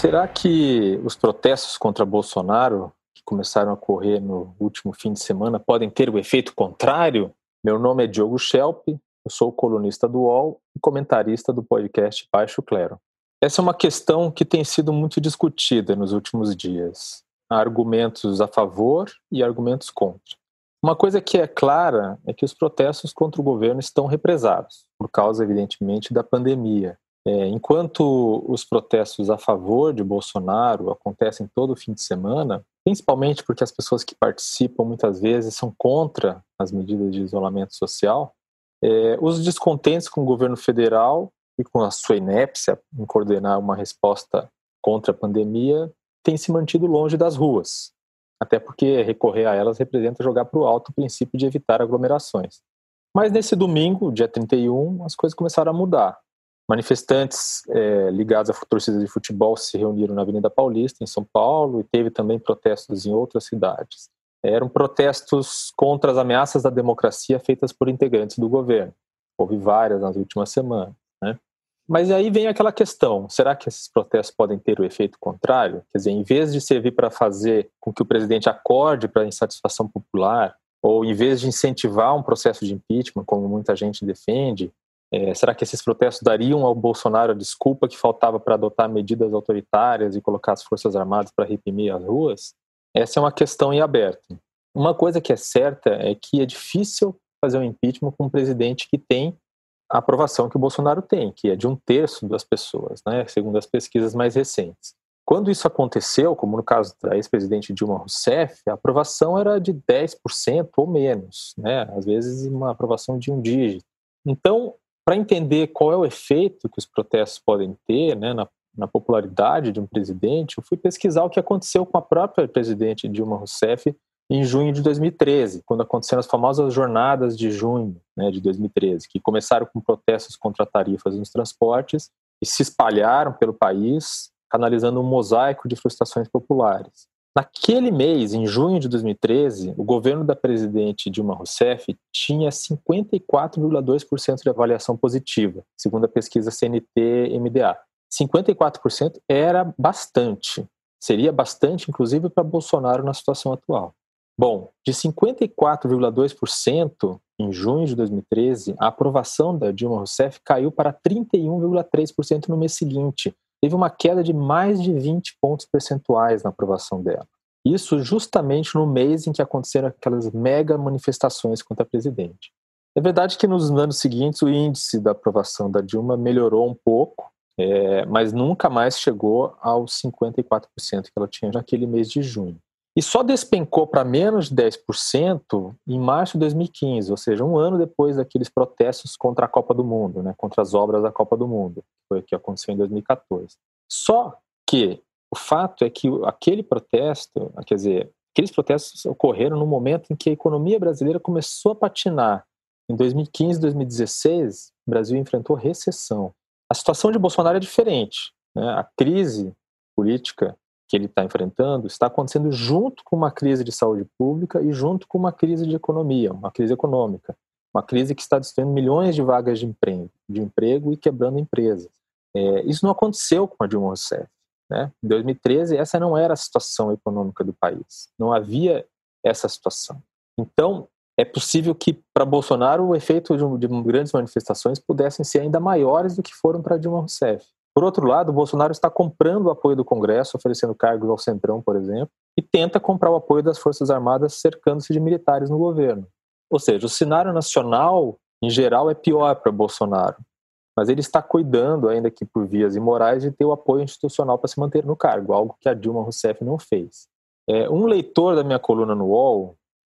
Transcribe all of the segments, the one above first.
Será que os protestos contra Bolsonaro, que começaram a ocorrer no último fim de semana, podem ter o efeito contrário? Meu nome é Diogo Schelp, eu sou colunista do UOL e comentarista do podcast Baixo Clero. Essa é uma questão que tem sido muito discutida nos últimos dias. Há argumentos a favor e argumentos contra. Uma coisa que é clara é que os protestos contra o governo estão represados, por causa, evidentemente, da pandemia. É, enquanto os protestos a favor de Bolsonaro acontecem todo fim de semana, principalmente porque as pessoas que participam muitas vezes são contra as medidas de isolamento social, é, os descontentes com o governo federal e com a sua inépcia em coordenar uma resposta contra a pandemia têm se mantido longe das ruas, até porque recorrer a elas representa jogar para o alto o princípio de evitar aglomerações. Mas nesse domingo, dia 31, as coisas começaram a mudar. Manifestantes é, ligados a torcidas de futebol se reuniram na Avenida Paulista, em São Paulo, e teve também protestos em outras cidades. Eram protestos contra as ameaças da democracia feitas por integrantes do governo. Houve várias nas últimas semanas. Né? Mas aí vem aquela questão: será que esses protestos podem ter o efeito contrário? Quer dizer, em vez de servir para fazer com que o presidente acorde para a insatisfação popular, ou em vez de incentivar um processo de impeachment, como muita gente defende, é, será que esses protestos dariam ao Bolsonaro a desculpa que faltava para adotar medidas autoritárias e colocar as Forças Armadas para reprimir as ruas? Essa é uma questão em aberto. Uma coisa que é certa é que é difícil fazer um impeachment com um presidente que tem a aprovação que o Bolsonaro tem, que é de um terço das pessoas, né, segundo as pesquisas mais recentes. Quando isso aconteceu, como no caso da ex-presidente Dilma Rousseff, a aprovação era de 10% ou menos, né, às vezes uma aprovação de um dígito. Então, para entender qual é o efeito que os protestos podem ter né, na, na, popularidade de um presidente, eu fui pesquisar o que aconteceu com a própria presidente Dilma Rousseff em junho de 2013, quando aconteceram as famosas jornadas de junho né, de 2013, que começaram com protestos contra tarifas nos transportes e se espalharam pelo país, canalizando um mosaico de frustrações populares. Naquele mês, em junho de 2013, o governo da presidente Dilma Rousseff tinha 54,2% de avaliação positiva, segundo a pesquisa CNT-MDA. 54% era bastante, seria bastante, inclusive, para Bolsonaro na situação atual. Bom, de 54,2% em junho de 2013, a aprovação da Dilma Rousseff caiu para 31,3% no mês seguinte, teve uma queda de mais de 20 pontos percentuais na aprovação dela. Isso justamente no mês em que aconteceram aquelas mega manifestações contra a presidente. É verdade que nos anos seguintes o índice da aprovação da Dilma melhorou um pouco, é, mas nunca mais chegou aos 54% que ela tinha naquele mês de junho. E só despencou para menos de 10% em março de 2015, ou seja, um ano depois daqueles protestos contra a Copa do Mundo, né, contra as obras da Copa do Mundo, que foi o que aconteceu em 2014. Só que o fato é que aquele protesto, quer dizer, aqueles protestos ocorreram no momento em que a economia brasileira começou a patinar. Em 2015, 2016, o Brasil enfrentou recessão. A situação de Bolsonaro é diferente. Né? A crise política que ele está enfrentando está acontecendo junto com uma crise de saúde pública e junto com uma crise de economia, uma crise econômica, uma crise que está destruindo milhões de vagas de emprego, de emprego e quebrando empresas. É, isso não aconteceu com a Dilma Rousseff. Né? Em 2013, essa não era a situação econômica do país, não havia essa situação. Então, é possível que para Bolsonaro o efeito de, de grandes manifestações pudessem ser ainda maiores do que foram para Dilma Rousseff. Por outro lado, Bolsonaro está comprando o apoio do Congresso, oferecendo cargos ao Centrão, por exemplo, e tenta comprar o apoio das Forças Armadas cercando-se de militares no governo. Ou seja, o cenário nacional, em geral, é pior para Bolsonaro. Mas ele está cuidando, ainda que por vias imorais, de ter o apoio institucional para se manter no cargo, algo que a Dilma Rousseff não fez. É, um leitor da minha coluna no UOL,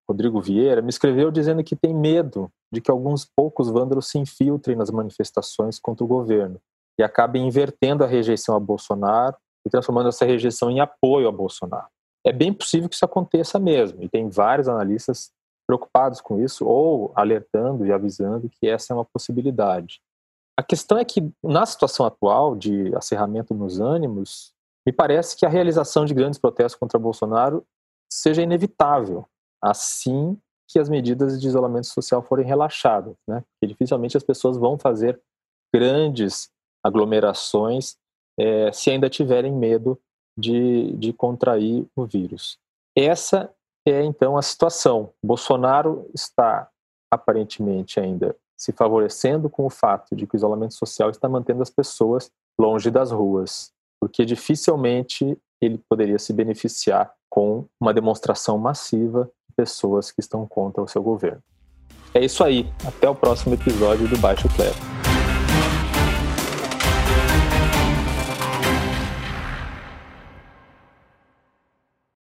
Rodrigo Vieira, me escreveu dizendo que tem medo de que alguns poucos vândalos se infiltrem nas manifestações contra o governo e acabem invertendo a rejeição a Bolsonaro e transformando essa rejeição em apoio a Bolsonaro. É bem possível que isso aconteça mesmo, e tem vários analistas preocupados com isso ou alertando e avisando que essa é uma possibilidade. A questão é que, na situação atual de acerramento nos ânimos, me parece que a realização de grandes protestos contra Bolsonaro seja inevitável, assim que as medidas de isolamento social forem relaxadas, né? Porque dificilmente as pessoas vão fazer grandes aglomerações é, se ainda tiverem medo de, de contrair o vírus. Essa é então a situação. Bolsonaro está aparentemente ainda se favorecendo com o fato de que o isolamento social está mantendo as pessoas longe das ruas, porque dificilmente ele poderia se beneficiar com uma demonstração massiva de pessoas que estão contra o seu governo. É isso aí. Até o próximo episódio do Baixo Clero.